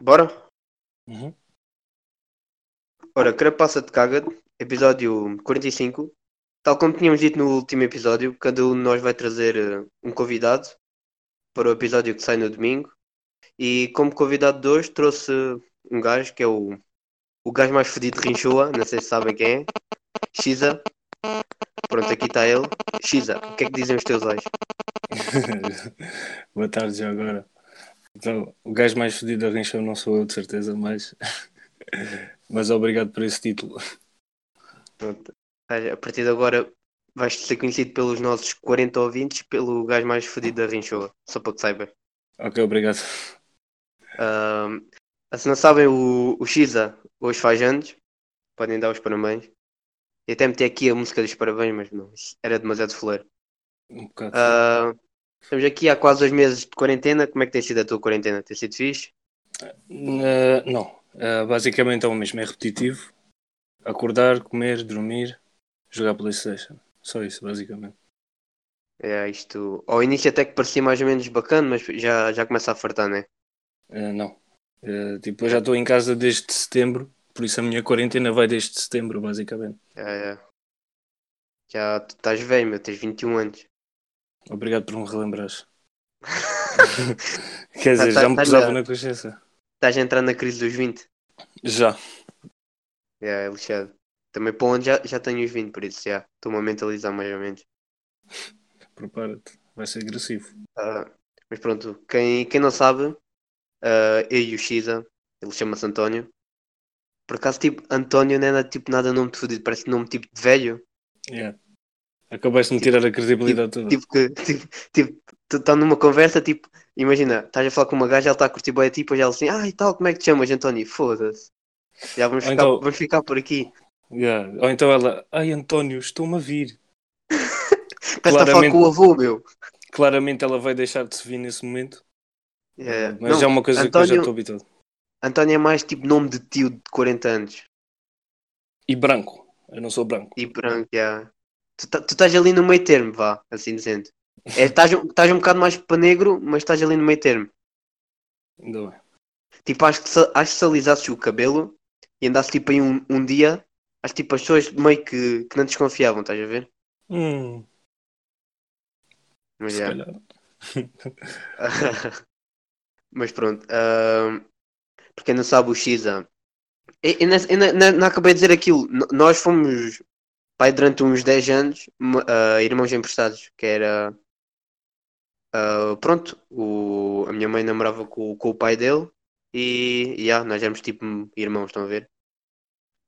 Bora? Uhum. Ora, Carapaça de Caga, episódio 45. Tal como tínhamos dito no último episódio, cada um de nós vai trazer eh, um convidado para o episódio que sai no domingo. E como convidado de hoje trouxe um gajo que é o, o gajo mais fedido de Rinchoa, não sei se sabem quem é. Xiza. Pronto, aqui está ele. Xiza, o que é que dizem os teus olhos? Boa tarde já agora. Então, o gajo mais fedido da Rincha não sou eu, de certeza, mas, mas obrigado por esse título. Pronto. A partir de agora vais ser conhecido pelos nossos 40 ouvintes pelo gajo mais fedido da Rinchoa, só para que saibas. Ok, obrigado. Se não sabem, o, o Xiza hoje faz anos, podem dar os parabéns. E até meti aqui a música dos parabéns, mas não, era demasiado fuleiro. Um bocado. Ah, estamos aqui há quase dois meses de quarentena. Como é que tem sido a tua quarentena? Tem sido fixe? Eh, não, Eh, basicamente é o mesmo, é repetitivo. Acordar, comer, dormir, jogar Playstation. Só isso, basicamente. É isto. Ao início até que parecia mais ou menos bacana, mas já, já começa a fartar, né? Eh, não. Eh, tipo, eu já estou em casa desde setembro, por isso a minha quarentena vai desde setembro, basicamente. Já, já. Já tu estás velho, meu, tens 21 anos. Obrigado por me relembrares. Quer dizer, Tá- já me tá- pesava tá- na consciência. Estás a entrar na crise dos 20. Já. É, lixado. Também para onde já, já tenho os 20, por isso já. Estou-me a mentalizar mais ou menos. Prepara-te. Vai ser agressivo. Ah, mas pronto, quem, quem não sabe, ah, eu e o Xiza, ele chama-se António. Por acaso, tipo, António não é tipo, nada nome de fudido, parece nome tipo de velho. Yeah. Acabaste de me tirar a credibilidade toda. Tipo que, tipo, tipo tu estás numa conversa, tipo, imagina, estás a falar com uma gaja, ela está a curtir bem a ti, depois ela assim, ah, e tal, como é que te chamas, António? Foda-se. Já vamos ficar, então- vamos ficar por aqui. Yeah. Ou então ela, ai António, estou-me a vir. Parece está a falar com o avô, meu. Claramente ela vai deixar de se vir nesse momento. É, Mas não, é uma coisa que eu já António- estou habituado. António é mais tipo nome de tio de 40 anos. E branco. Eu não sou branco. E branco, já. Tu, tá- tu estás ali no meio termo, vá, assim dizendo. É, estás, um- estás um bocado mais para negro, mas estás ali no meio termo. Ainda bem. Tipo, acho que se, acho que se alisasses o cabelo e andasses tipo aí um, um dia, acho que tipo as pessoas meio que, que não desconfiavam, estás a ver? Hum, Mas se calhar. Mas pronto. ahm, para quem não sabe, o Xiza. Eu, eu, não- eu não- acabei de dizer aquilo. Nós fomos, pai, durante uns 10 anos, ah, irmãos emprestados. Que era. ah, pronto, o, a minha mãe namorava com, com o pai dele. E, e ah, nós éramos tipo irmãos, estão a ver?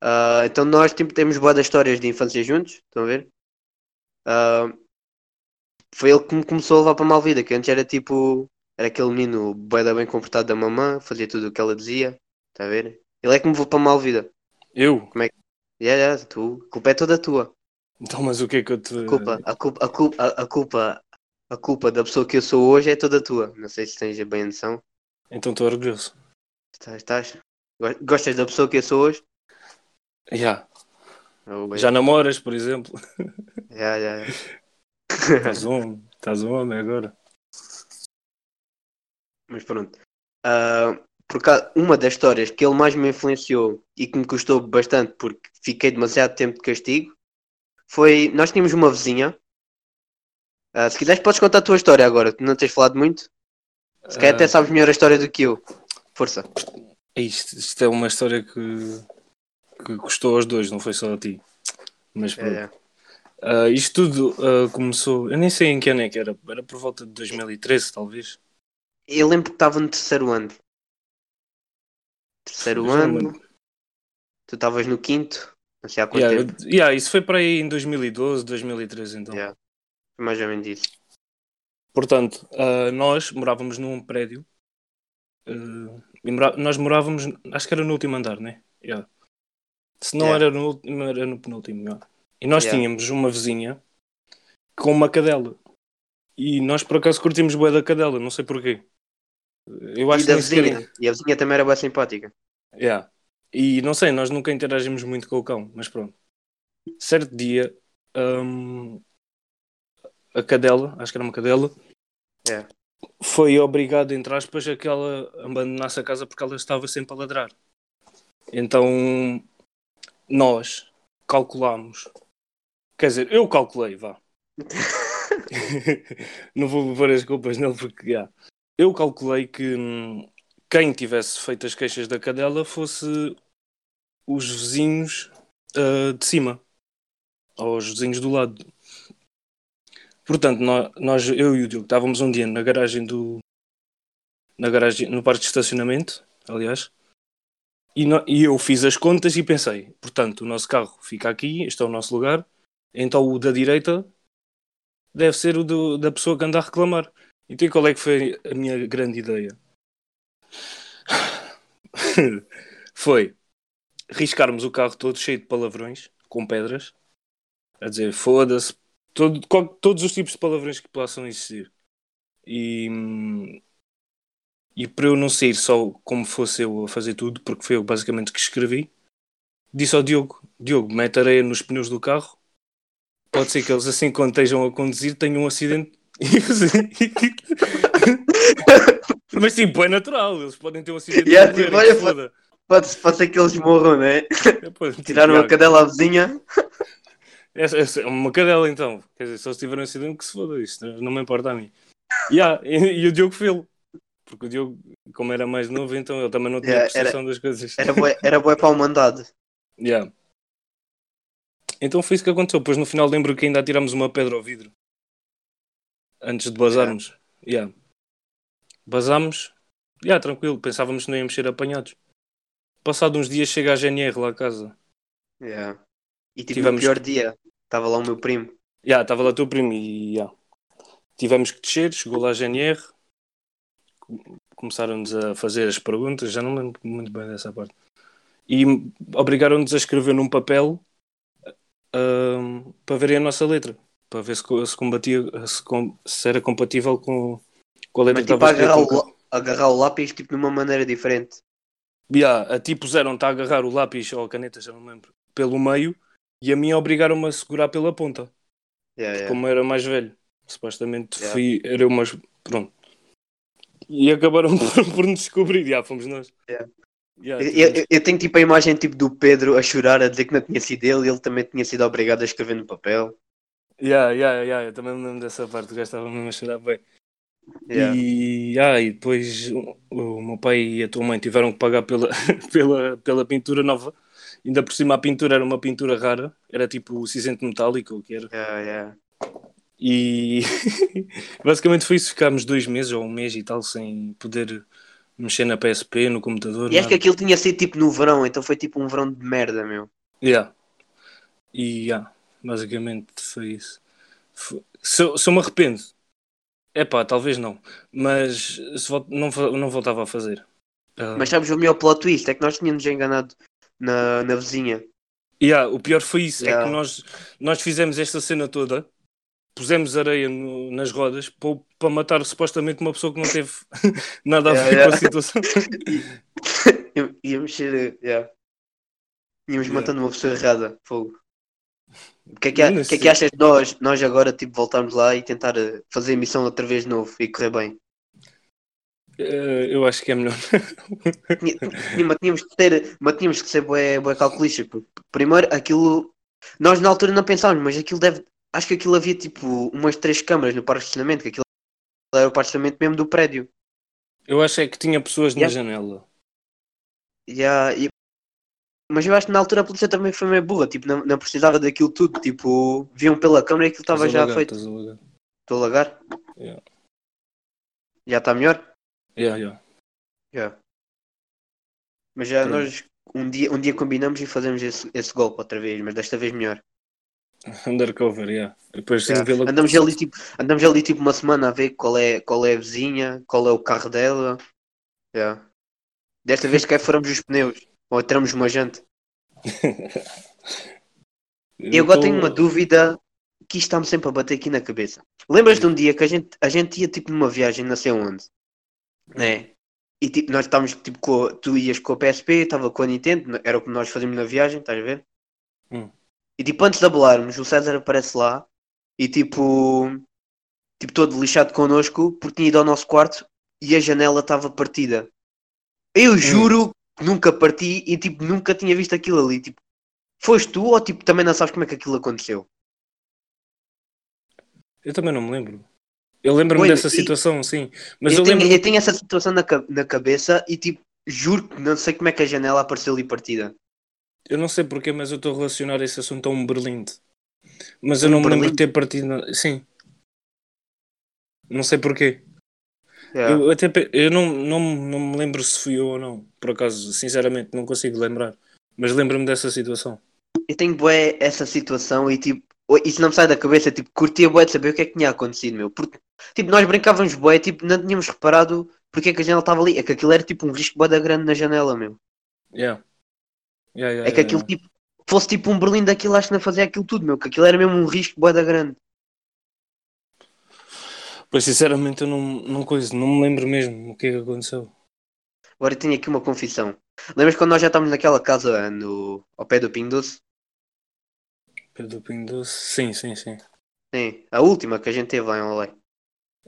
Ah, então nós tipo, temos boas histórias de infância juntos, estão a ver? Foi ele que me começou a levar para a Malvida, que antes era tipo. Era aquele menino da bem comportado da mamã, fazia tudo o que ela dizia, está a ver? Ele é que me levou para a Malvida. Eu? Yeah, yeah, tu, a culpa é toda tua. Então, mas o que é que eu te. A culpa, a culpa, a culpa, a, culpa, a culpa da pessoa que eu sou hoje é toda tua. Não sei se tens bem a noção. Então estou orgulhoso. Estás, estás? Go- Gostas da pessoa que eu sou hoje? Já. Oh, bem. Já namoras, por exemplo. Yeah, yeah, yeah. Estás um, estás um homem agora. Mas pronto. Ah, por causa, uma das histórias que ele mais me influenciou e que me custou bastante porque fiquei demasiado tempo de castigo foi. Nós tínhamos uma vizinha. Ah, se quiseres, podes contar a tua história agora, não tens falado muito. Se calhar até Ah, sabes melhor a história do que eu. Força. isto, isto é uma história que, que custou aos dois, não foi só a ti. Mas pronto. É, é. Ah, isto tudo ah, começou. Eu nem sei em que ano é que era. Era por volta de 2013, talvez. Eu lembro que estava no terceiro ano. Terceiro ano. Tu estavas no quinto. Não sei há quanto Yeah, tempo. yeah, isso foi para aí em 2012, 2013, então. Yeah. Mais ou menos isso. Portanto, ah, nós morávamos num prédio. mora- nós morávamos, acho que era no último andar, né? Yeah. Se não Yeah. era no último, era no penúltimo. yeah. E nós tínhamos uma vizinha com uma cadela. E nós por acaso curtimos bué da cadela, não sei porquê. Eu acho E da sequer- vizinha. E a vizinha também era bem simpática. Yeah. E não sei, nós nunca interagimos muito com o cão, mas pronto. Certo dia, hum, a cadela, acho que era uma cadela, É. foi obrigado, entre aspas, a que ela abandonasse a casa porque ela estava sempre a ladrar. Então nós calculámos, quer dizer, eu calculei, vá. não vou pôr as culpas nele porque já. Eu calculei que hum, quem tivesse feito as queixas da cadela fosse os vizinhos uh, de cima, ou os vizinhos do lado. Portanto, nós, nós, eu e o Diogo estávamos um dia na garagem do. Na garagem, no parque de estacionamento, aliás, e, no, e eu fiz as contas e pensei, portanto, o nosso carro fica aqui, este é o nosso lugar, então o da direita deve ser o do, da pessoa que anda a reclamar. Então qual é que foi a minha grande ideia? foi riscarmos o carro todo cheio de palavrões, com pedras, a dizer foda-se, todo, todos os tipos de palavrões que possam existir. E, e para eu não sair só como fosse eu a fazer tudo, porque foi eu basicamente que escrevi, disse ao Diogo: Diogo, mete areia nos pneus do carro. Pode ser que eles, assim, quando estejam a conduzir, tenham um acidente. Mas tipo, é natural, eles podem ter um acidente. Yeah, tipo, olha, pode, pode, pode ser que eles morram, né? É, pode, Tiraram tipo, a cadela à vizinha. É, é, uma cadela então. Quer dizer, se eles tiverem um acidente, que se foda isto, não me importa a mim. Yeah, e, e o Diogo Filo. Porque o Diogo, como era mais novo, então ele também não tinha yeah, percepção das coisas. Era boa, era boa para a humanidade. Yeah. Então foi isso que aconteceu. Depois no final lembro que ainda atirámos uma pedra ao vidro. Antes de bazarmos. Yeah. yeah. Basámos. Yeah, tranquilo. Pensávamos que não íamos ser apanhados. Passado uns dias chega a GNR lá a casa. Yeah. E tive Tivemos... o pior dia. Estava lá o meu primo. Já, yeah, estava lá o teu primo e yeah. tivemos que descer, chegou lá a GNR, começaram-nos a fazer as perguntas, já não lembro muito bem dessa parte. E obrigaram-nos a escrever num papel uh, para verem a nossa letra, para ver se, se combatia, se, se, era compatível com, com a letra Mas, tipo, agarrar o, agarrar o lápis tipo, de uma maneira diferente. Yeah, a ti puseram-te a agarrar o lápis ou a caneta, já não lembro, pelo meio e a mim obrigaram-me a segurar pela ponta. Yeah, yeah. Como era mais velho. Supostamente yeah. fui, era umas. Pronto. E acabaram por, por nos descobrir, já fomos nós. Yeah, eu, eu, eu, tenho tipo a imagem tipo, do Pedro a chorar, a dizer que não tinha sido ele, e ele também tinha sido obrigado a escrever no papel. Yeah, yeah, yeah, eu também me lembro dessa parte, o gajo estava mesmo a chorar bem. Yeah. E, yeah, e depois o, o, meu pai e a tua mãe tiveram que pagar pela, pela, pela pintura nova Ainda por cima a pintura era uma pintura rara, era tipo cinzento metálico, o que era. Yeah, yeah. E basicamente foi isso, ficámos dois meses ou um mês e tal sem poder mexer na PSP, no computador. E acho que aquilo tinha sido tipo no verão, então foi tipo um verão de merda, meu. Yeah. E yeah, basicamente foi isso. Foi... Se, eu, se eu me arrependo, é pá, talvez não, mas se, não, não voltava a fazer. Uh... Mas sabes o melhor plot twist? É que nós tínhamos enganado na, na vizinha. Yeah, o pior foi isso, yeah. é que nós, nós fizemos esta cena toda, pusemos areia no, nas rodas para, matar supostamente uma pessoa que não teve nada a ver yeah, com a situação. Íamos ser. Yeah. Íamos matando uma pessoa errada. Fogo. O que é que, que, é que achas de nós, nós agora tipo, voltarmos lá e tentar eh, fazer a missão outra vez de novo e correr bem? Uh, eu acho que é melhor. mas tínhamos que ser, mas tínhamos que ser bué, bué calculista. Primeiro, aquilo. Nós na altura não pensávamos, mas aquilo deve. Acho que aquilo havia tipo umas três câmaras no parque de estacionamento, que aquilo era o parque de estacionamento mesmo do prédio. Eu acho é que tinha pessoas yeah. na janela. Yeah, e... Mas eu acho que na altura a polícia também foi meio burra, tipo, não, não precisava daquilo tudo, tipo, viam pela câmera e aquilo estava já feito. Estou a lagar? Yeah. Já está melhor? Yeah, yeah. Yeah. Mas já nós um dia, um dia combinamos e fazemos esse, esse golpe outra vez, mas desta vez melhor. Undercover, yeah. Depois yeah. andamos, ali, tipo, andamos ali tipo uma semana a ver qual é, qual é a vizinha, qual é o carro dela. Yeah. Desta vez que furamos os pneus ou entramos uma jante. Eu agora tenho uma dúvida que está-me sempre a bater aqui na cabeça. Lembras de um dia que a gente, a gente ia tipo numa viagem, não sei onde, né? E tipo, nós estávamos tipo com, tu ias com a PSP, estava com a Nintendo, era o que nós fazíamos na viagem, estás a ver? Hum. E tipo, antes de abelarmos, o César aparece lá e tipo tipo, todo lixado connosco, porque tinha ido ao nosso quarto e a janela estava partida. Eu juro que nunca parti e, tipo, nunca tinha visto aquilo ali. Tipo, foste tu ou, tipo, também não sabes como é que aquilo aconteceu? Eu também não me lembro. Eu lembro-me dessa e- situação, sim. Mas eu, eu, tenho, lembro. eu tenho essa situação na, na cabeça e, tipo, juro que não sei como é que a janela apareceu ali partida. Eu não sei porquê, mas eu estou a relacionar esse assunto a um berlinde. Mas eu Um não me lembro de ter partido. na- Sim. Não sei porquê. Yeah. Eu, até, eu não, não, não me lembro se fui eu ou não. Por acaso, sinceramente, não consigo lembrar. Mas lembro-me dessa situação. Eu tenho bué essa situação e tipo, isso não me sai da cabeça, tipo, curtia bué de saber o que é que tinha acontecido, meu. Porque, tipo, nós brincávamos bué, tipo, não tínhamos reparado porque é que a janela estava ali. É que aquilo era tipo um risco bué da grande na janela, meu. Yeah. Yeah, yeah, É que aquilo, tipo, fosse tipo um Berlim daquilo, acho que não fazia aquilo tudo, meu. Que aquilo era mesmo um risco bué da grande. Pois, sinceramente, eu não, não, coisa, não me lembro mesmo o que é que aconteceu. Agora eu tenho aqui uma confissão. Lembras quando nós já estávamos naquela casa no, ao pé do Pinho Doce? Pedro Pinho Doce? Sim, sim, sim. Sim, a última que a gente teve lá em Olé.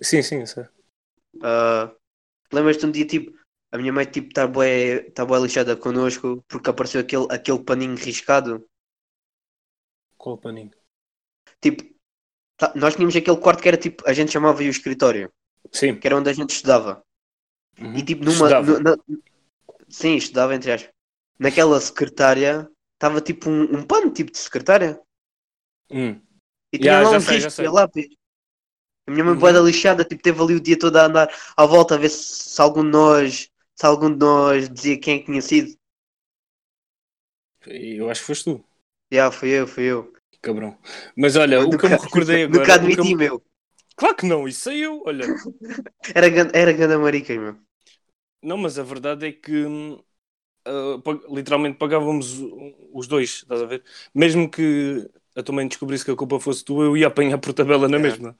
Sim, sim, sei. Ah, Lembras-te um dia, tipo, a minha mãe, tipo, está bué, tá bué lixada connosco porque apareceu aquele, aquele paninho riscado. Qual paninho? Tipo, tá- nós tínhamos aquele quarto que era tipo, a gente chamava o escritório, Sim. que era onde a gente estudava. Uhum. E tipo, numa. Estudava. na- sim, estudava entre aspas. Naquela secretária estava tipo um, um pano tipo de secretária. Hum. E tinha Yeah, lá um sei, risco e lápis. A minha mãe Uhum. bué da lixada, tipo, teve ali o dia todo a andar à volta a ver se, se algum de nós, se algum de nós dizia quem é que tinha sido. Eu acho que foste tu, Já, fui eu, fui eu. Cabrão. Mas olha, o que eu me recordei agora. Nunca eu admiti, me- meu. Claro que não, isso sei eu, olha. Era, era ganda marica, meu. Não, mas a verdade é que pag- literalmente pagávamos os dois, estás a ver? Mesmo que a tua mãe descobrisse que a culpa fosse tua, eu ia apanhar por tabela na É. mesma.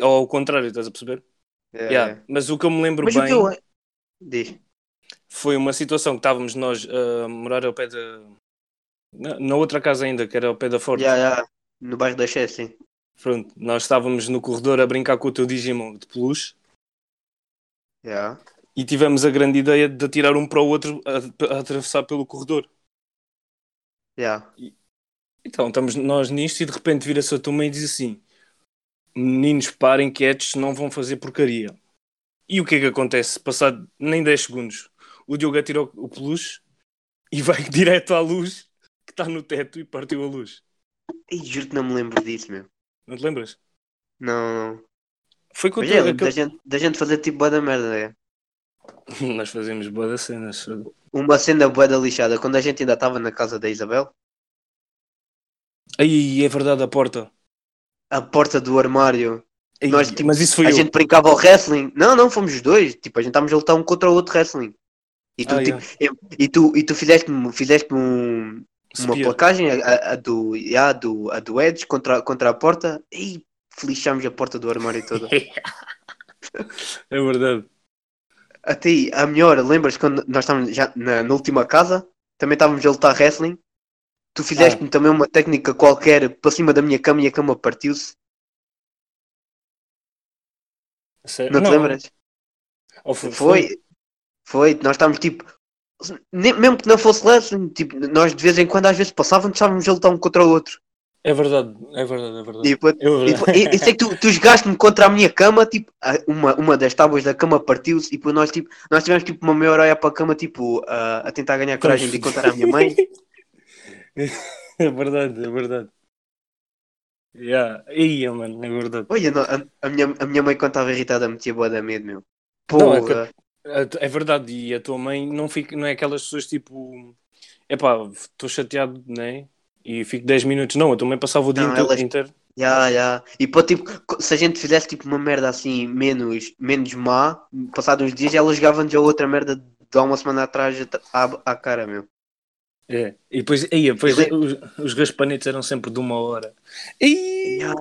Ou ao contrário, estás a perceber? É, Yeah. é. Mas o que eu me lembro Mas o bem que eu. Diz. foi uma situação que estávamos nós a morar ao pé da. Na, na outra casa ainda, que era ao pé da Forte. Já, já. No bairro daChé, sim. Pronto, nós estávamos no corredor a brincar com o teu Digimon de peluche Já. e tivemos a grande ideia de atirar um para o outro a, a atravessar pelo corredor. Já. Então, estamos nós nisto e de repente vira-se a tua mãe e diz assim: Meninos, parem quietos, não vão fazer porcaria. E o que é que acontece? Passado nem 10 segundos, o Diogo atirou o peluche e vai direto à luz está no teto e partiu a luz. Ih, juro que não me lembro disso, meu. Não te lembras? Não, não. Foi com Mas é, da gente, da gente fazer tipo boa da merda, é. Nós fazemos boas das cenas. Uma cena boa da lixada, quando a gente ainda estava na casa da Isabel, Aí é verdade, a porta. a porta do armário, Ai, Nós, tipo, mas isso foi a eu. gente brincava ao wrestling. Não, não, fomos os dois. Tipo, a gente estávamos a lutar um contra o outro wrestling. E tu, Ah, tipo, eu- e tu, e tu fizeste, fizeste um, uma Spear. placagem, a, a do, a do, a do Edge contra, contra a porta, e felixámos a porta do armário toda. É verdade. Até aí, a melhor, lembras quando nós estávamos já na, na última casa, também estávamos a lutar wrestling, tu fizeste-me também uma técnica qualquer para cima da minha cama e a cama partiu-se. Sério? Não te lembras? Ou foi, Foi, foi, nós estávamos tipo, mesmo que não fosse wrestling, tipo, nós de vez em quando às vezes passávamos, estávamos a lutar um contra o outro. É verdade, é verdade, é verdade. Depois, É verdade. e sei que tu, tu jogaste-me contra a minha cama, tipo, uma, uma das tábuas da cama partiu-se e depois nós, tipo, nós tivemos tipo uma meia hora olhar para a cama, tipo, a, a tentar ganhar coragem de contar à minha mãe. É verdade, é verdade. Yeah. Ia, mano, é verdade. Olha, não, a, a minha, a minha mãe quando estava irritada metia boa da medo, meu. Não, é Porra. É é verdade, e a tua mãe não, fica, não é aquelas pessoas tipo, epá, estou chateado, né? E fico 10 minutos. Não, a tua mãe passava o dia Não, inte- elas- inteiro. Ya, ya. E pô, tipo, se a gente fizesse tipo uma merda assim menos, menos má, passados uns dias, ela jogava-nos a outra merda de há uma semana atrás à, à cara, meu. É. E depois, aí, depois Eu os, os raspanetes eram sempre de uma hora. Ih, Ya,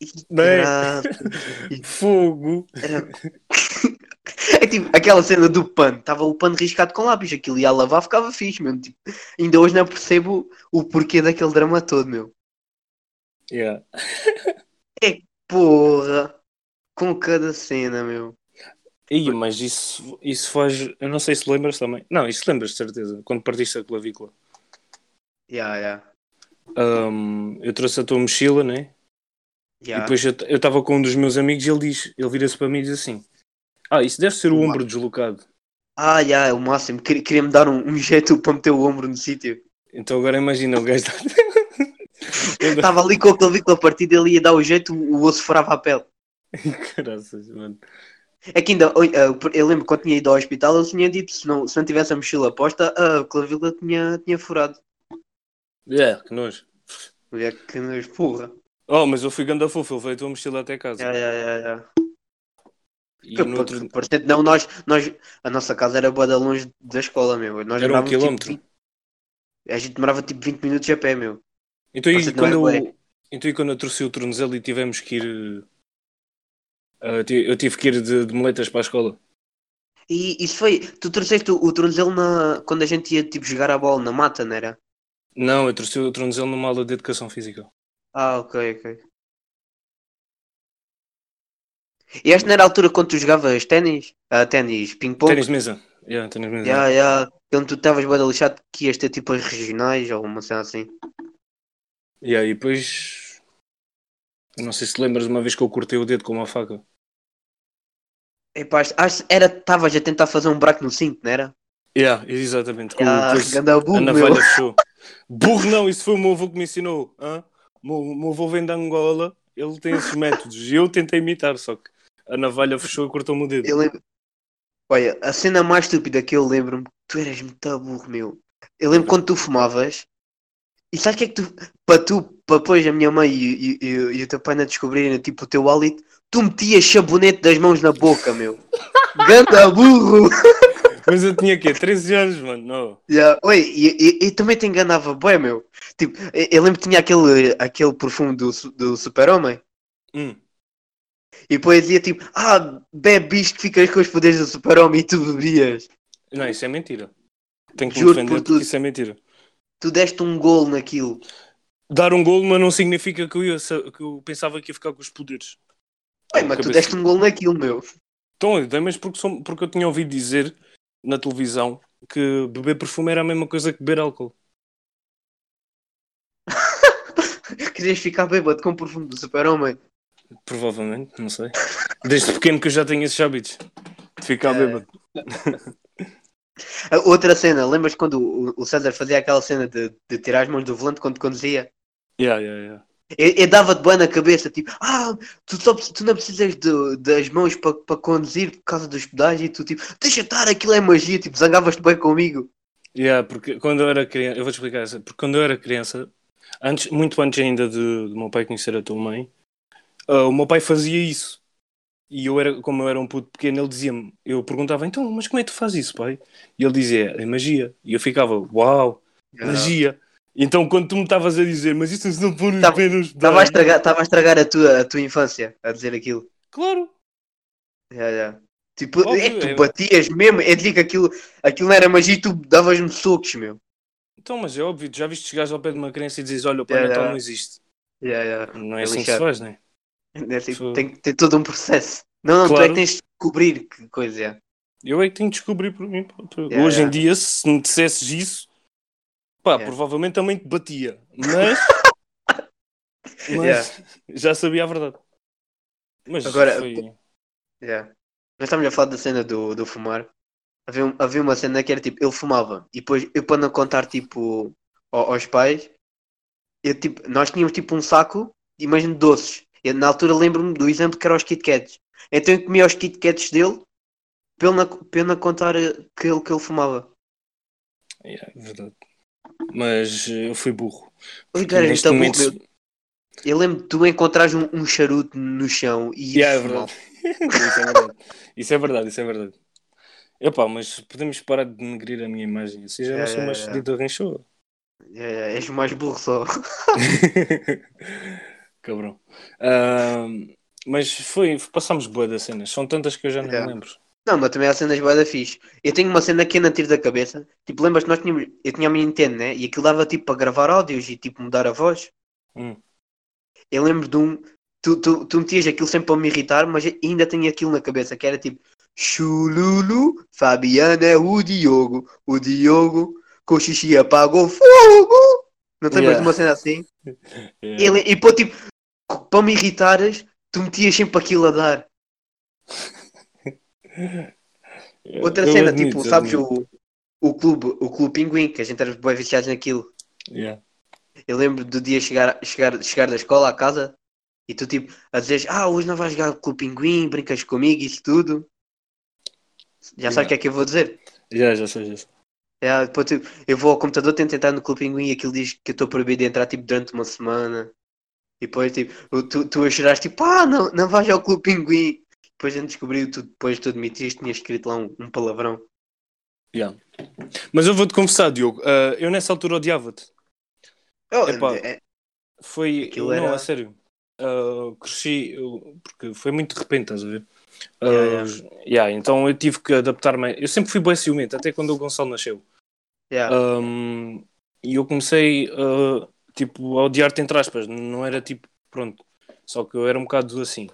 e Bem. fogo! Era... é tipo aquela cena do pano, estava o pano riscado com lápis, aquilo ia a lavar, ficava fixe, mesmo. Tipo, ainda hoje não percebo o porquê daquele drama todo, meu. Yeah. Porra! Com cada cena, meu. Ih, mas isso, isso faz. Eu não sei se lembras também. Não, isso lembras de certeza. Quando partiste a clavícula. Yeah, yeah. Ahm, eu trouxe a tua mochila, né? E yeah. depois eu estava com um dos meus amigos e ele diz, ele vira-se para mim e diz assim: Ah, isso deve ser o Uma- ombro deslocado. Ah, yeah, é o máximo. Queria- Queria-me dar um, um jeito para meter o ombro no sítio. Então agora imagina o gajo. Ele- Estava ali com a clavícula partida, ele ia dar o jeito, o osso furava a pele. Caraças, mano. É que ainda, ah, eu lembro quando tinha ido ao hospital, eles tinham dito se não, se não tivesse a mochila posta, a clavícula tinha, tinha furado. É, que nojo. Olha que nos porra. Oh, mas eu fui ganda fofo, ele veio a tua mochila até casa. Yeah, yeah, yeah, yeah. E no outro... por certo, não, nós, nós, a nossa casa era boa longe da escola, meu. Nós Era um tipo, quilómetro. 20 a gente demorava tipo 20 minutos a pé, meu. Então, e quando eu... então e quando eu torci o tornozelo e tivemos que ir. eh, eu ti- eu tive que ir de, de moletas para a escola. E isso foi, tu trouxeste o, o tornozelo na, quando a gente ia tipo jogar a bola na mata, não era? Não, eu torci o tornozelo numa aula de educação física. Ah, ok, ok. E esta não era a altura quando tu jogavas ténis? Ah, ténis, ping-pong? Ténis de mesa. Yeah, ténis de mesa. Yeah, yeah. Quando tu estavas bem lixado que ias ter tipo as regionais ou uma cena assim. Yeah, e depois. Eu não sei se te lembras uma vez que eu cortei o dedo com uma faca. Epá, acho- que estavas a tentar fazer um buraco no cinto, não era? Yeah, exatamente. Com, Ah, depois burro, a navalha fechou. Burro não, isso foi o meu avô que me ensinou. hã? O meu, meu avô vem de Angola, ele tem esses métodos. E eu tentei imitar, só que a navalha fechou e cortou-me o dedo. Eu lembro. Olha, a cena mais estúpida que eu lembro-me, tu eras muito burro, meu. Eu lembro quando tu fumavas, e sabes o que é que tu, para tu, para depois a minha mãe e, e, e, e o teu pai não descobrirem tipo o teu hálito, tu metias sabonete das mãos na boca, meu. Ganda burro! Mas eu tinha quê? 13 anos, mano. Não. Yeah. Oi, e, e, e também te enganava, bué, meu. Tipo, eu, lembro que tinha aquele, aquele perfume do, do super-homem, Hum. E depois dizia tipo, ah, bebe isto, ficas com os poderes do super-homem e tu bebias. Não, isso é mentira. Tenho que me Juro defender por porque isso é mentira. Tu deste um gol naquilo. Dar um golo, mas não significa que eu, ia, que eu pensava que ia ficar com os poderes. Ué, mas tu deste um gol naquilo, meu. Então, eu dei, mas porque, sou- porque eu tinha ouvido dizer na televisão que beber perfume era a mesma coisa que beber álcool. Querias ficar bêbado com o perfume do super-homem. Provavelmente, não sei. Desde pequeno que eu já tenho esses hábitos de ficar bêbado. Outra cena, lembras quando o, César fazia aquela cena de, de tirar as mãos do volante quando conduzia? Yeah, yeah, yeah. Eu, eu dava-te bem na cabeça, tipo, ah, tu, só, tu não precisas de- das mãos para para conduzir por causa dos pedais e tu, tipo, deixa estar, aquilo é magia, tipo, zangavas-te bem comigo. Yeah, porque quando eu era criança, eu vou-te explicar essa, porque quando eu era criança, antes, muito antes ainda de, de meu pai conhecer a tua mãe, ah, o meu pai fazia isso. E eu era, como eu era um puto pequeno, ele dizia-me, eu perguntava, então, mas como é que tu fazes isso, pai? E ele dizia, é magia. E eu ficava, uau, magia. Então quando tu me estavas a dizer, mas isso não pôr os Tava- pés nos Estava a pedais?" estragar, tava a, estragar a, tua, a tua infância a dizer aquilo. Claro. Yeah, yeah. Tipo, Óbvio, é que tu é- batias mesmo, eu digo que aquilo, aquilo não era magia e tu davas-me socos, meu. Então, mas é óbvio, já viste chegares ao pé de uma criança e dizes, olha, o Pai Yeah, Natal yeah. não existe. Yeah. Não é É assim que se lixado. faz, não é? Tipo, tem que ter todo um processo. Não, não, tu é Claro. que tens de descobrir que coisa é. Eu é que tenho de descobrir por mim. Yeah, Hoje yeah. em dia, se me dissesses isso, pá, Yeah. provavelmente também te batia. Mas, mas já sabia a verdade. Mas Agora, foi... Yeah. Nós estamos a falar da cena do, do fumar. Havia, um- havia uma cena que era tipo, ele fumava e depois eu para não contar tipo ao- aos pais, eu, tipo, nós tínhamos tipo um saco, imagino doces. Eu, na altura lembro-me do exemplo que era os Kit Kats. Então eu comia os Kit Kats dele ele não contar que ele, que ele fumava. Yeah, é verdade. Mas eh, eu fui burro. Oi, cara, neste então, momento... meu, eu lembro de tu encontrares um, um charuto no chão e Yeah, é verdade. isso é verdade. Isso é verdade, isso é verdade. Epá, mas podemos parar de denegrir a minha imagem. Assim já não sou mais fedido de rinchoa. Yeah, yeah, és mais burro só. Cabrão. Ahm, mas foi, passámos boa das cenas. São tantas que eu já não Yeah. me lembro. Não, mas também há cenas bué da fixe. Eu tenho uma cena que não tiro da cabeça. Tipo, lembras que nós tínhamos. Eu tinha a minha Nintendo, né? E aquilo dava tipo para gravar áudios e tipo mudar a voz. Hum. Eu lembro de um. tu, tu, tu metias aquilo sempre para me irritar, mas ainda tenho aquilo na cabeça, que era tipo Chululu, Fabiana é o Diogo, o Diogo com o xixi apagou fogo. Não tem mais Yeah. uma cena assim? Yeah. Ele, e pô, tipo, para me irritares, tu metias sempre aquilo a dar. Outra Eu cena, admito, tipo, sabes o, o clube, o clube Pinguim, que a gente era bem viciados naquilo. Yeah. Eu lembro do dia chegar, chegar, chegar da escola à casa e tu tipo a dizeres, ah, hoje não vais jogar com o pinguim, brincas comigo, isso tudo. Já sabes o que é que eu vou dizer? Já, já sei, já sei. É, depois, tipo, eu vou ao computador, tento entrar no Clube Pinguim e aquilo diz que eu estou proibido de entrar tipo, durante uma semana. E depois tipo, tu, tu a chorar tipo, ah, não, não vais ao Clube Pinguim. Depois a gente descobriu, tu, depois tu admitiste, tinha escrito lá um, um palavrão. Yeah. Mas eu vou-te confessar, Diogo, ah, eu nessa altura odiava-te. Oh, Epá. é- Foi. Aquilo Não, era- a sério. Ah, cresci, eu- porque foi muito de repente, estás a ver? Yeah, Ah, os- yeah, então eu tive que adaptar-me. Eu sempre fui bem ciumento, até quando o Gonçalo nasceu. yeah. Um, e eu comecei uh, tipo, a odiar-te entre aspas, não era tipo, pronto, só que eu era um bocado assim.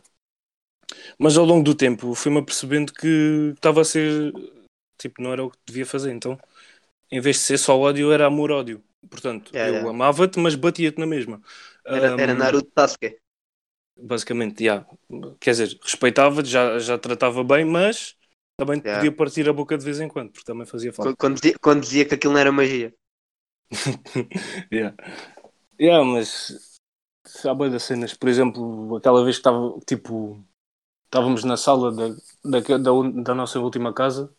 Mas ao longo do tempo fui-me apercebendo que estava a ser tipo, não era o que devia fazer. Então, em vez de ser só ódio, era amor-ódio. Portanto, Yeah, eu yeah. amava-te, mas batia-te na mesma. Era, era Um, Naruto Sasuke. Basicamente, yeah. quer dizer, respeitava-te, já, já tratava bem, mas também te podia partir a boca de vez em quando, porque também fazia falta. Quando, quando dizia, quando dizia que aquilo não era magia. yeah. Yeah, mas há bué das cenas, por exemplo, aquela vez que estava tipo estávamos na sala da, da, da, da nossa última casa,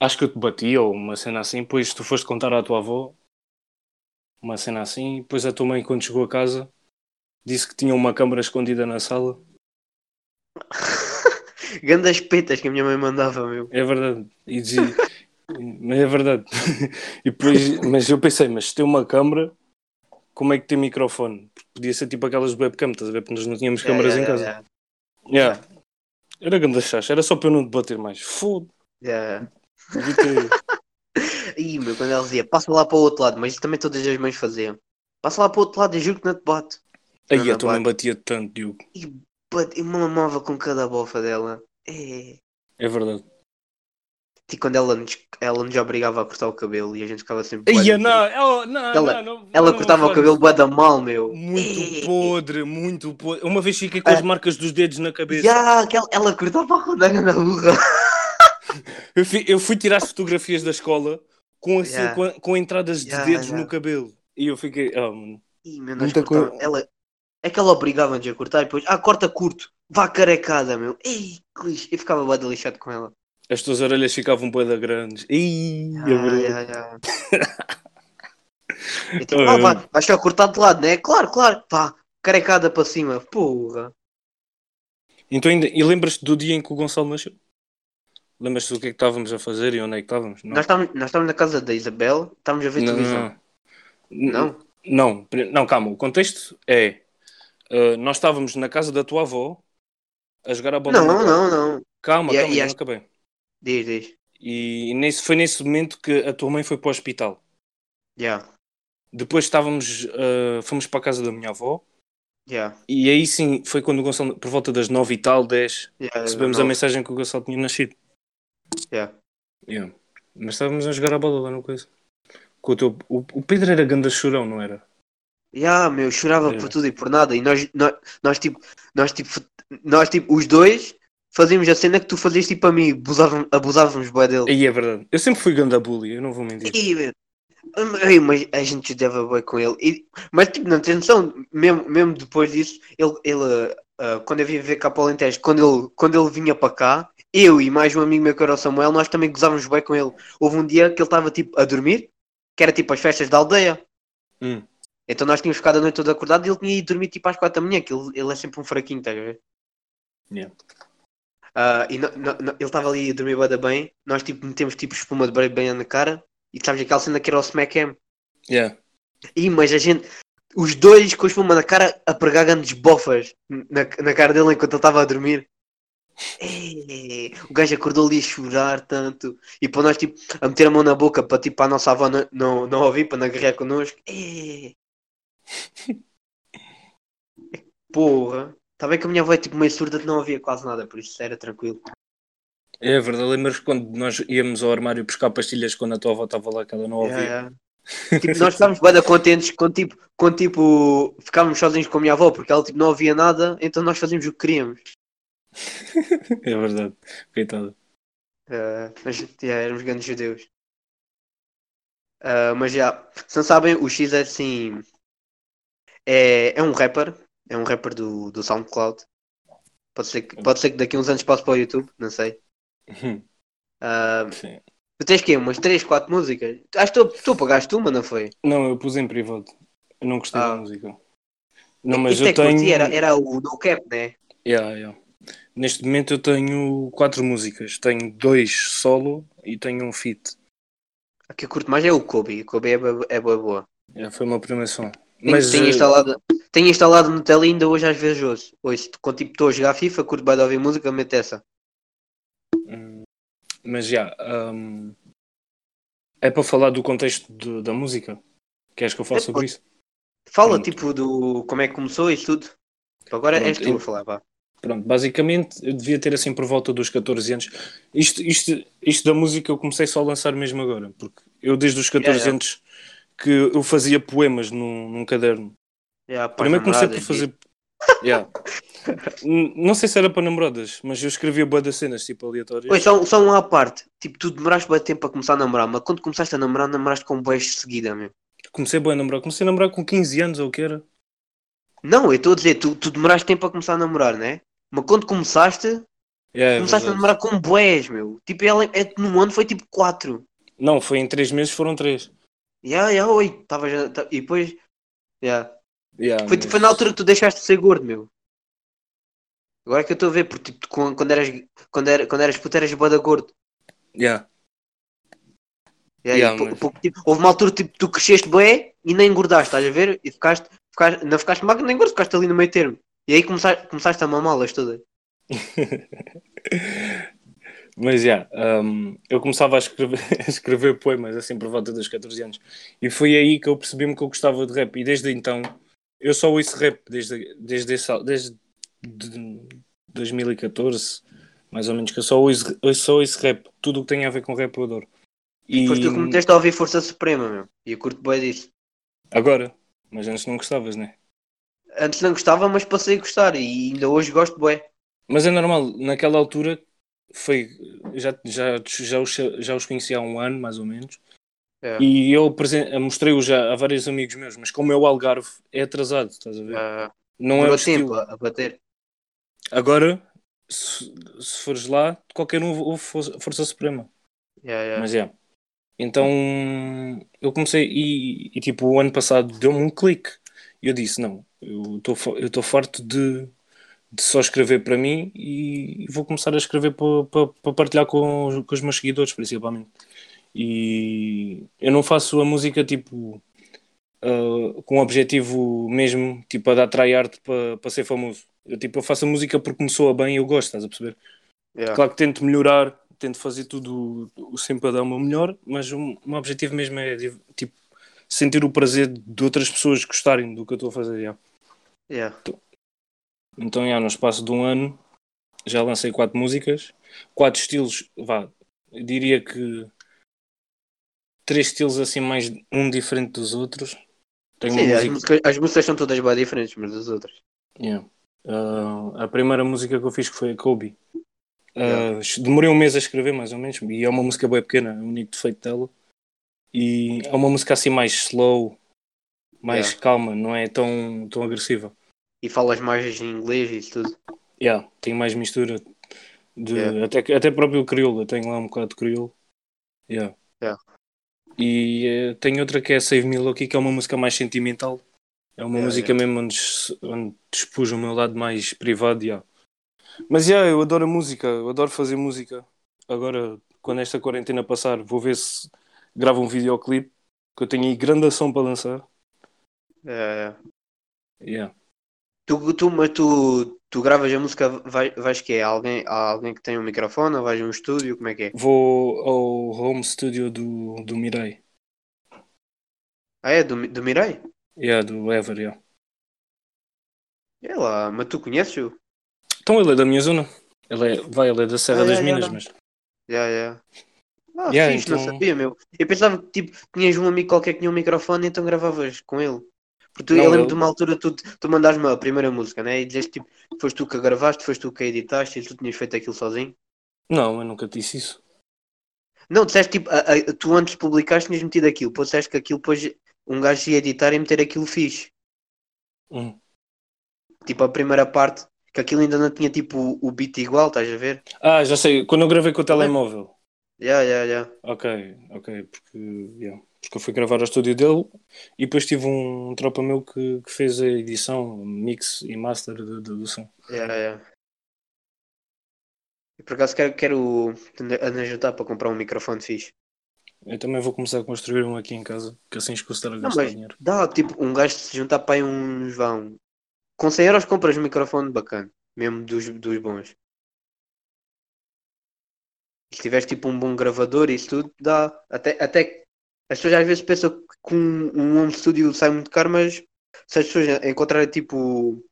acho que eu te bati ou uma cena assim, depois tu foste contar à tua avó uma cena assim, depois a tua mãe quando chegou a casa disse que tinha uma câmara escondida na sala. Grandes petas que a minha mãe mandava, meu. É verdade. E dizia, mas é verdade. E depois, mas eu pensei, mas se tem uma câmara, como é que tem microfone? Podia ser tipo aquelas webcam, estás a ver? Porque nós não tínhamos câmaras Yeah, em casa. yeah, Yeah. Era grande chacha, era só para eu não debater mais. Foda. yeah, ter- Ih, meu, quando ela dizia, passa lá para o outro lado, mas isso também todas as mães faziam. Passa lá para o outro lado, eu juro que não te bato. Aí a tua mãe bate. batia tanto, Diogo. But eu mamava com cada bofa dela. É. É verdade. E quando ela nos, ela nos obrigava a cortar o cabelo e a gente ficava sempre. da não, ela, não, Ela- não, não, Ela não cortava o cabelo isso. bué da mal, meu. Muito podre, muito podre. Uma vez fiquei com as Ah. marcas dos dedos na cabeça. Ya, aquela- ela cortava a rodanga na burra. Eu, fui, eu fui tirar as fotografias da escola com, assim, Yeah. com, com entradas de Yeah, dedos yeah. no cabelo. E eu fiquei, ah, mano. Ih, meu, nós Muita coisa. Ela... É que ela obrigava-nos a cortar e depois, ah, corta curto, vá carecada, meu. Ei, que lixo. Eu ficava bué de lixado com ela. As tuas orelhas ficavam bué da grandes. Ih, é Ah, verdade. ya, ya. Eu tipo, Ah, ah, vai, vais só cortar de lado, né? Claro, claro. Pá, carecada para cima. Porra. Então, ainda, e lembras-te do dia em que o Gonçalo nasceu? Lembras-te do que é que estávamos a fazer e onde é que estávamos? Não. Nós estávamos, nós estávamos na casa da Isabel, estávamos a ver não, televisão. não. Não? Não, não, calma. O contexto é: uh, nós estávamos na casa da tua avó a jogar a bola. Não, não, não. Calma, E- calma, e não acabei. Diz, diz. E nesse, foi nesse momento que a tua mãe foi para o hospital. Já, Depois estávamos, uh, fomos para a casa da minha avó. já. E aí sim foi quando o Gonçalo, por volta das 9 e tal, 10, já, recebemos a mensagem que o Gonçalo tinha nascido. já. Yeah. Mas estávamos a jogar a bola lá no coisa. Com o, teu, o, o Pedro era ganda chorão, não era? Já, meu, chorava É. por tudo e por nada. E nós, nós, nós tipo, nós tipo, nós tipo, os dois fazíamos a cena que tu fazias tipo a mim, abusávamos, abusávamos bué dele. Aí é verdade. Eu sempre fui ganda bully, eu não vou mentir. Meu. Ei, mas a gente dava bem com ele. E- mas tipo, não tens noção, mesmo, mesmo depois disso, ele, ele ah, quando eu vim ver cá para o Alentejo, quando ele, quando ele vinha para cá, eu e mais um amigo meu que era o Samuel, nós também gozávamos bem com ele. Houve um dia que ele estava tipo a dormir, que era tipo as festas da aldeia. Hum. Então nós tínhamos ficado a noite toda acordado e ele tinha ido dormir tipo às quatro da manhã, que ele, ele é sempre um fraquinho, estás a ver? Yeah. Ah, e no- no- no- ele estava ali a dormir bué da bem, nem tipo metemos tipo espuma de breio bem na cara, e sabes aquela cena que era o smack him? Yeah. Ih, mas a gente, os dois com a espuma na cara a pregar grandes bofas na, na cara dele enquanto ele estava a dormir. Ei, o gajo acordou ali a chorar tanto e para nós tipo a meter a mão na boca para tipo a nossa avó não, não, não ouvir para não agarrar connosco. Ei. Porra. Está bem que a minha avó é tipo meio surda, não havia quase nada, por isso era tranquilo. É verdade, lembras quando nós íamos ao armário buscar pastilhas quando a tua avó estava lá que ela não ouvia? Yeah, yeah. tipo, nós ficámos bem contentes quando tipo, quando tipo ficávamos sozinhos com a minha avó porque ela tipo, não ouvia nada, então nós fazíamos o que queríamos. é verdade, coitada. Uh, mas yeah, éramos grandes judeus. Uh, mas já, se não sabem, o X é assim. É, é um rapper. É um rapper do, do SoundCloud. Pode ser, que, pode ser que daqui a uns anos passe para o YouTube, não sei. Uh, Sim. tu tens que Umas 3, 4 músicas? Acho que tu, tu pagaste uma, não foi? Não, eu pus em privado. Eu não gostei Ah. da música. Não, mas Isso é eu curti, tenho. era, era o No Cap, né? Yeah, yeah. Neste momento eu tenho quatro músicas. Tenho dois solo e tenho um feat. A que eu curto mais é o Kobe. O Kobe é, boa- é boa, boa. Yeah, foi uma primeira som. Tenho, Mas tenho, eh, instalado, tenho instalado no tele ainda hoje às vezes ouço. Ouço, quando tipo estou a jogar FIFA, curto bem de ouvir música, meto essa. hum, mas já. hum, é para falar do contexto de- da música? Queres que eu fale É, sobre isso? Fala Pronto. tipo do como é que começou e tudo. Agora és Pronto, tu eu- a falar, vá. Pronto, basicamente eu devia ter assim por volta dos 14 anos. Isto, isto, isto da música eu comecei só a lançar mesmo agora, porque eu desde os 14 Yeah, yeah. anos que eu fazia poemas num, num caderno. Yeah, para Primeiro comecei por fazer. Yeah. Não sei se era para namoradas, mas eu escrevia boa das cenas, tipo aleatórias. Oi, só, só uma à parte. Tipo, tu demoraste bem tempo a começar a namorar, mas quando começaste a namorar, namoraste com boés de seguida, meu. Comecei bem a namorar. Comecei a namorar com 15 anos ou o que era. Não, eu estou a dizer, tu, tu demoraste tempo a começar a namorar, né? Mas quando começaste, Yeah, é começaste a namorar com boés, meu. Tipo, ela, é, num ano foi tipo 4. Não, foi em 3 meses, foram 3. Ya, ya, oi. Tava já, tá- e depois. ya. Yeah, Foi, mas- foi na altura que tu deixaste de ser gordo, meu. Agora é que eu estou a ver, porque tipo, quando, eras, quando, era, quando eras puto eras boda gordo. Yeah. E pou- mas- pouco, tipo, houve uma altura tipo, tu cresceste bué e nem engordaste, estás a ver? E ficaste, ficaste não ficaste magro nem gordo, ficaste ali no meio termo. E aí começaste, começaste a mamá-las todas. Mas já, hum, eu começava a escrever, a escrever poemas assim por volta dos 14 anos. E foi aí que eu percebi-me que eu gostava de rap. E desde então eu só ouço rap desde, desde, esse, desde de 2014, mais ou menos, que eu só ouço, eu só ouço rap. Tudo o que tem a ver com rap eu adoro. E Depois tu começaste a ouvir Força Suprema, meu. E eu curto bué disso. agora, mas antes não gostavas, né? Antes não gostava, mas passei a gostar. E ainda hoje gosto bué. Mas é normal, naquela altura foi já, já, já, os, já os conhecia há um ano, mais ou menos. É. E eu mostrei-o já a vários amigos meus, mas como é o Algarve, é atrasado, estás a ver? Ah, não é o tempo a, bater. Agora, se, se fores lá, qualquer um ouve Força Suprema. Ya, ya. Mas é. Então, eu comecei e, e, tipo, o ano passado deu-me um clique. E eu disse, não, eu estou eu estou farto de, de só escrever para mim e vou começar a escrever para, para, para partilhar com, os- com os meus seguidores, principalmente. E eu não faço a música, tipo, ah, com o objetivo mesmo, tipo, a dar tryhard para, para ser famoso. Eu, tipo, eu faço a música porque me soa bem e eu gosto, estás a perceber? Ya. Claro que tento melhorar, tento fazer tudo sempre a dar o meu melhor, mas o o meu objetivo mesmo é tipo, sentir o prazer de outras pessoas gostarem do que eu estou a fazer. já. Ya. Então, já, no espaço de um ano, já lancei quatro músicas, quatro estilos, vá, diria que três estilos assim, mais um diferente dos outros. Tenho Sim, as música. músicas, as músicas são todas bem diferentes umas das outras. Yeah. Ah, a primeira música que eu fiz que foi a Kobe. Ah, Yeah. Demorei um mês a escrever, mais ou menos, e é uma música bem pequena, é o único defeito dela. E é uma música assim mais slow, mais Yeah. calma, não é tão, tão agressiva. E falas mais em inglês e isso tudo. Yeah, tem mais mistura de Yeah. até, até próprio crioulo, eu tenho lá um bocado de crioulo. Yeah. Yeah. E eh, tem outra que é Save Me Loki, que é uma música mais sentimental. É uma Yeah, música mesmo onde, onde expus o meu lado mais privado. Yeah. Mas yeah, eu adoro a música, eu adoro fazer música. Agora, quando esta quarentena passar, vou ver se gravo um videoclipe, que eu tenho aí grande ação para lançar. É, Yeah. tu, tu, mas tu, tu gravas a música, vai, vais que é? Alguém, há alguém que tem um microfone ou vais a um estúdio? Como é que é? Vou ao home studio do, do Mirai. Ah, é? Do, do Mirai? Yeah, do Ever, yeah. É lá, mas tu conheces-o? Então ele é da minha zona. Ele é, vai, ele é da Serra Ah, das yeah, Minas, yeah. mas. Já, já. Ah, Yeah, fixe, não então- sabia, meu. Eu pensava que tipo, tinhas um amigo qualquer que tinha um microfone, então gravavas com ele. Porque tu, Não, eu lembro ele- de uma altura tu, tu mandaste-me a primeira música, né? E dizeste tipo, foste tu que a gravaste, foste tu que a editaste e tu tinhas feito aquilo sozinho. Não, eu nunca disse isso. Não, disseste tipo, a- a- tu antes publicaste tinhas metido aquilo, depois disseste que aquilo depois um gajo ia editar e meter aquilo fixe. Hum. Tipo a primeira parte, que aquilo ainda não tinha tipo o, o beat igual, estás a ver? Ah, já sei. Quando eu gravei com o telemóvel. Já, já, já. Ok, ok. Porque, yeah. Porque eu fui gravar ao estúdio dele e depois tive um tropa meu que, que fez a edição, mix e master do, do, do som. Já, já. E por acaso quero, quero ajudar para comprar um microfone fixe. Eu também vou começar a construir um aqui em casa, que assim escuso estar a Não, gastar mas dinheiro. dá tipo um gajo se juntar para aí uns vão. Com 100 euros compras um microfone bacana, mesmo dos, dos bons. Se tiveres tipo um bom gravador e isso tudo, dá. Até, até as pessoas às vezes pensam que um, um home studio sai muito caro, mas se as pessoas encontrarem tipo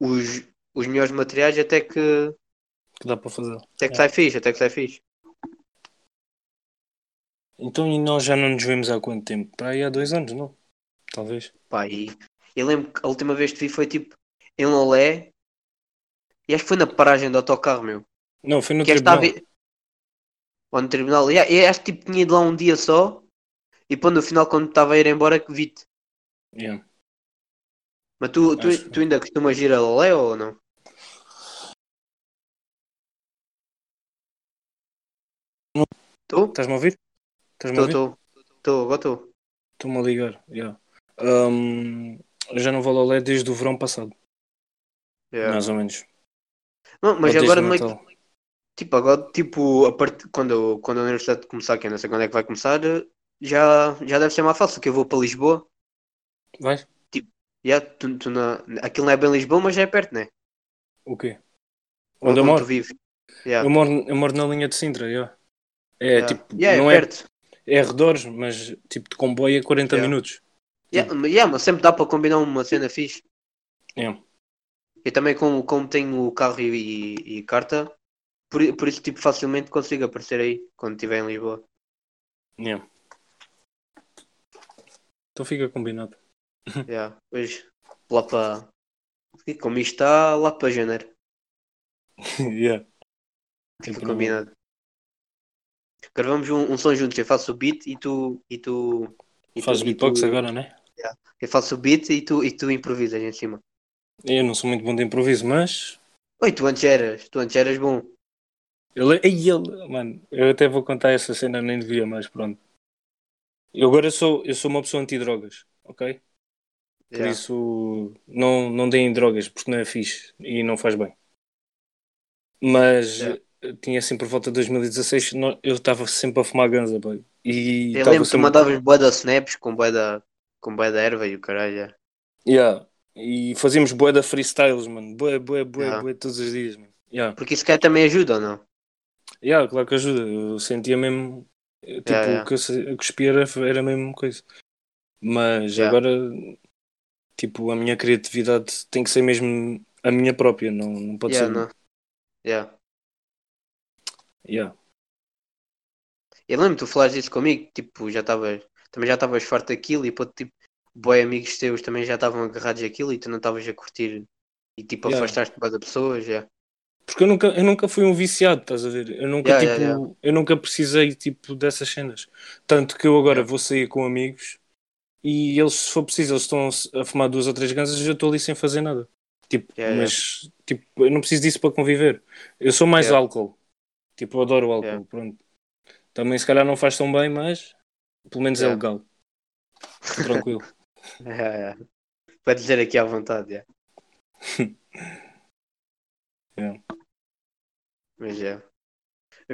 os, os melhores materiais, até que, Que dá para fazer. até que É. sai fixe, até que sai fixe. Então e nós já não nos vemos há quanto tempo? Para aí há dois anos, não? Talvez. Pá, e eu lembro que a última vez que vi foi tipo em Lolé e acho que foi na paragem do autocarro, meu. Não, foi no que tribunal. estava ou no tribunal. E acho que tipo, tinha ido lá um dia só e pô, no final quando estava a ir embora que vi-te. Yeah. Mas tu, tu, Acho- tu ainda costumas ir a Lolé ou não? Não. Tu? Estás-me a ouvir? Estás-me a Estou, estou. Agora estou. Estou-me a ligar. Yeah. Eu já não vou ao Lolé desde o verão passado, Yeah. mais ou menos. Não, mas Ou agora o não é que- tipo, agora tipo, a part... quando, quando a universidade começar, que eu não sei quando é que vai começar, já, já deve ser mais fácil, que eu vou para Lisboa. Vais? Yeah, tu, tu na... Aquilo não é bem Lisboa, mas já é perto, né? O quê? Onde eu tu moro? Yeah. Eu moro, eu moro na linha de Sintra, yeah. É Yeah. tipo, Yeah, não é é, perto. é arredores, mas tipo de comboio é 40 Yeah. minutos. Yeah, mas- yeah, mas sempre dá para combinar uma cena fixe. Yeah. Eu também, como, como tenho carro e, e, e carta, por, por isso tipo, facilmente consigo aparecer aí quando estiver em Lisboa. Yeah. Então fica combinado. Yeah. Pois lá para. Como isto está, lá para janeiro. yeah. Fica combinado. Gravamos um, um som juntos. Eu faço o beat e tu. E tu e Faz tu, beatbox tu- agora, né? Eu faço o beat e tu, e tu improvisas em cima. Eu não sou muito bom de improviso, mas Oi, tu antes eras. Tu antes eras bom. ele, ele, mano, eu até vou contar essa cena, nem devia, mas pronto. Eu agora sou, eu sou uma pessoa anti-drogas, ok? Por Yeah. isso não, não deem drogas porque não é fixe e não faz bem. Mas Yeah. eh, tinha assim por volta de 2016, no- eu estava sempre a fumar ganza, boy. E Eu lembro que sempre- mandavas bué da snaps com bué da, com bué da erva e o caralho. yeah. E fazíamos bué da freestyles, mano. Bué, bué, bué, Yeah. bué todos os dias, mano. Yeah. Porque isso cá também ajuda ou não? Yeah, claro que ajuda. Eu sentia mesmo. Eh, Tipo, Yeah, o que eu cuspia era, era a mesma coisa. Mas agora, tipo, a minha criatividade tem que ser mesmo a minha própria, não, não pode ser. não. Yeah. Yeah. Eu lembro tu falaste isso comigo, tipo, já estavas, também já estavas farto daquilo e pô, tipo, boi amigos teus também já estavam agarrados àquilo e tu não estavas a curtir e tipo Yeah. afastaste bué da pessoas, já. Porque eu nunca, eu nunca fui um viciado, estás a ver? Eu nunca, Yeah, tipo, yeah, eu nunca precisei, tipo, dessas cenas. Tanto que eu agora Yeah. vou sair com amigos e eles, se for preciso, eles estão a fumar duas ou três gansas e eu estou ali sem fazer nada. Tipo, Yeah, mas, tipo, eu não preciso disso para conviver. Eu sou mais Yeah. álcool. Tipo, eu adoro álcool, Yeah. pronto. Também se calhar não faz tão bem, mas pelo menos é Yeah. legal. Tranquilo. É, é. Para dizer aqui à vontade, já. Mas é.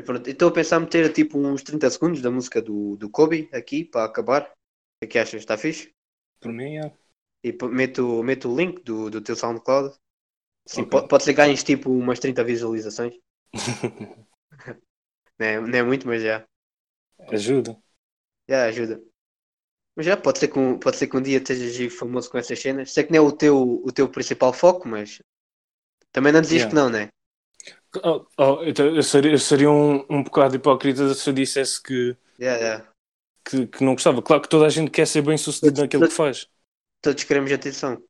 Pronto, Estou a pensar em meter tipo uns 30 segundos da música do, do Kobe aqui para acabar. O que é que achas? Está fixe? Por mim, yeah. E meto, meto o link do, do teu SoundCloud. Sim, Ok. pode, ser que ganhes tipo umas 30 visualizações. Não é, não é muito, mas já. Ajuda. Já ajuda. Mas já, pode ser que um, pode ser que um dia estejas famoso com essas cenas. Sei que não é o teu, o teu principal foco, mas também não dizias Yeah. que não, né? Oh, oh, então eu seria, eu seria um, um bocado hipócrita se eu dissesse que, Yeah, yeah. que, que não gostava. Claro que toda a gente quer ser bem sucedido naquilo que faz. Todos queremos atenção.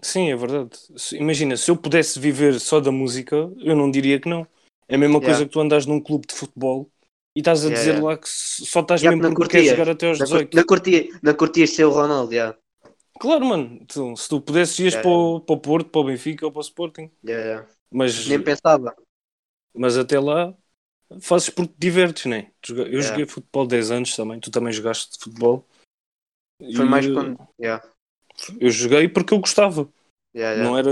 Sim, é verdade. Imagina, se eu pudesse viver só da música, eu não diria que não. É a mesma coisa que tu andas num clube de futebol e estás a dizer lá que só estás mesmo porque queres curtias. jogar até aos Na, 18. na, curtia, na curtias ser o Ronaldo, yeah. Claro, mano. Tu- se tu pudesses, ias Yeah. para, o, para o Porto, para o Benfica ou para o Sporting. Yeah, yeah. Mas, Nem pensava. mas até lá fazes porque te divertes, né? Eu joguei futebol 10 anos também. Tu também jogaste futebol. Foi E, mais quando. Eu joguei porque eu gostava. Não era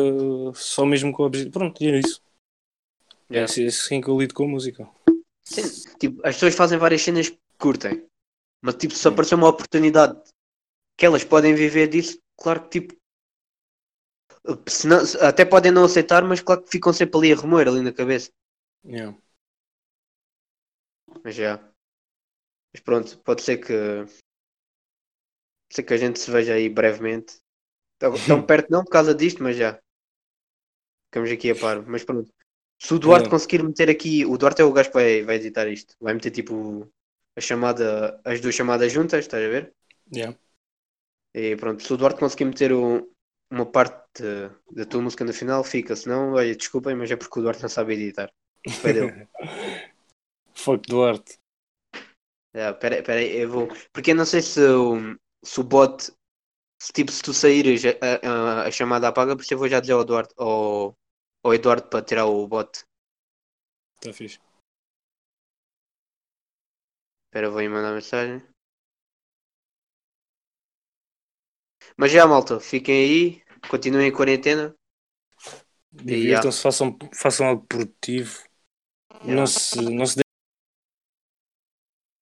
só mesmo com o objetivo. Pronto, e é isso. É Yeah. assim, assim que eu lido com a música. Sim, tipo, as pessoas fazem várias cenas que curtem, mas tipo, se aparecer uma oportunidade que elas podem viver disso, claro que tipo, até podem não aceitar, mas claro que ficam sempre ali a remoer ali na cabeça. Yeah. Mas já. Mas pronto, pode ser que pode ser que a gente se veja aí brevemente. Tão, tão perto não por causa disto, mas já. Ficamos aqui a par. Mas pronto. Se o Duarte Yeah. conseguir meter aqui, o Duarte é o gajo que vai, vai editar isto. Vai meter tipo a chamada, as duas chamadas juntas, estás a ver? Yeah. E pronto, se o Duarte conseguir meter o- uma parte da tua música no final, fica. Senão, olha, desculpem, mas é porque o Duarte não sabe editar. Dele. Fuck Duarte. É, pera, pera aí, eu vou. Porque eu não sei se o, se o bot. Se, tipo, se tu saíres a, a, a chamada apaga, por isso eu vou já dizer ao Eduardo, ao, ao Eduardo para tirar o bot. Está fixe. Espera, vou mandar mensagem. Mas já, malta, fiquem aí, continuem em quarentena. Divirtam-se, façam, façam algo produtivo. Yeah. Não se, não se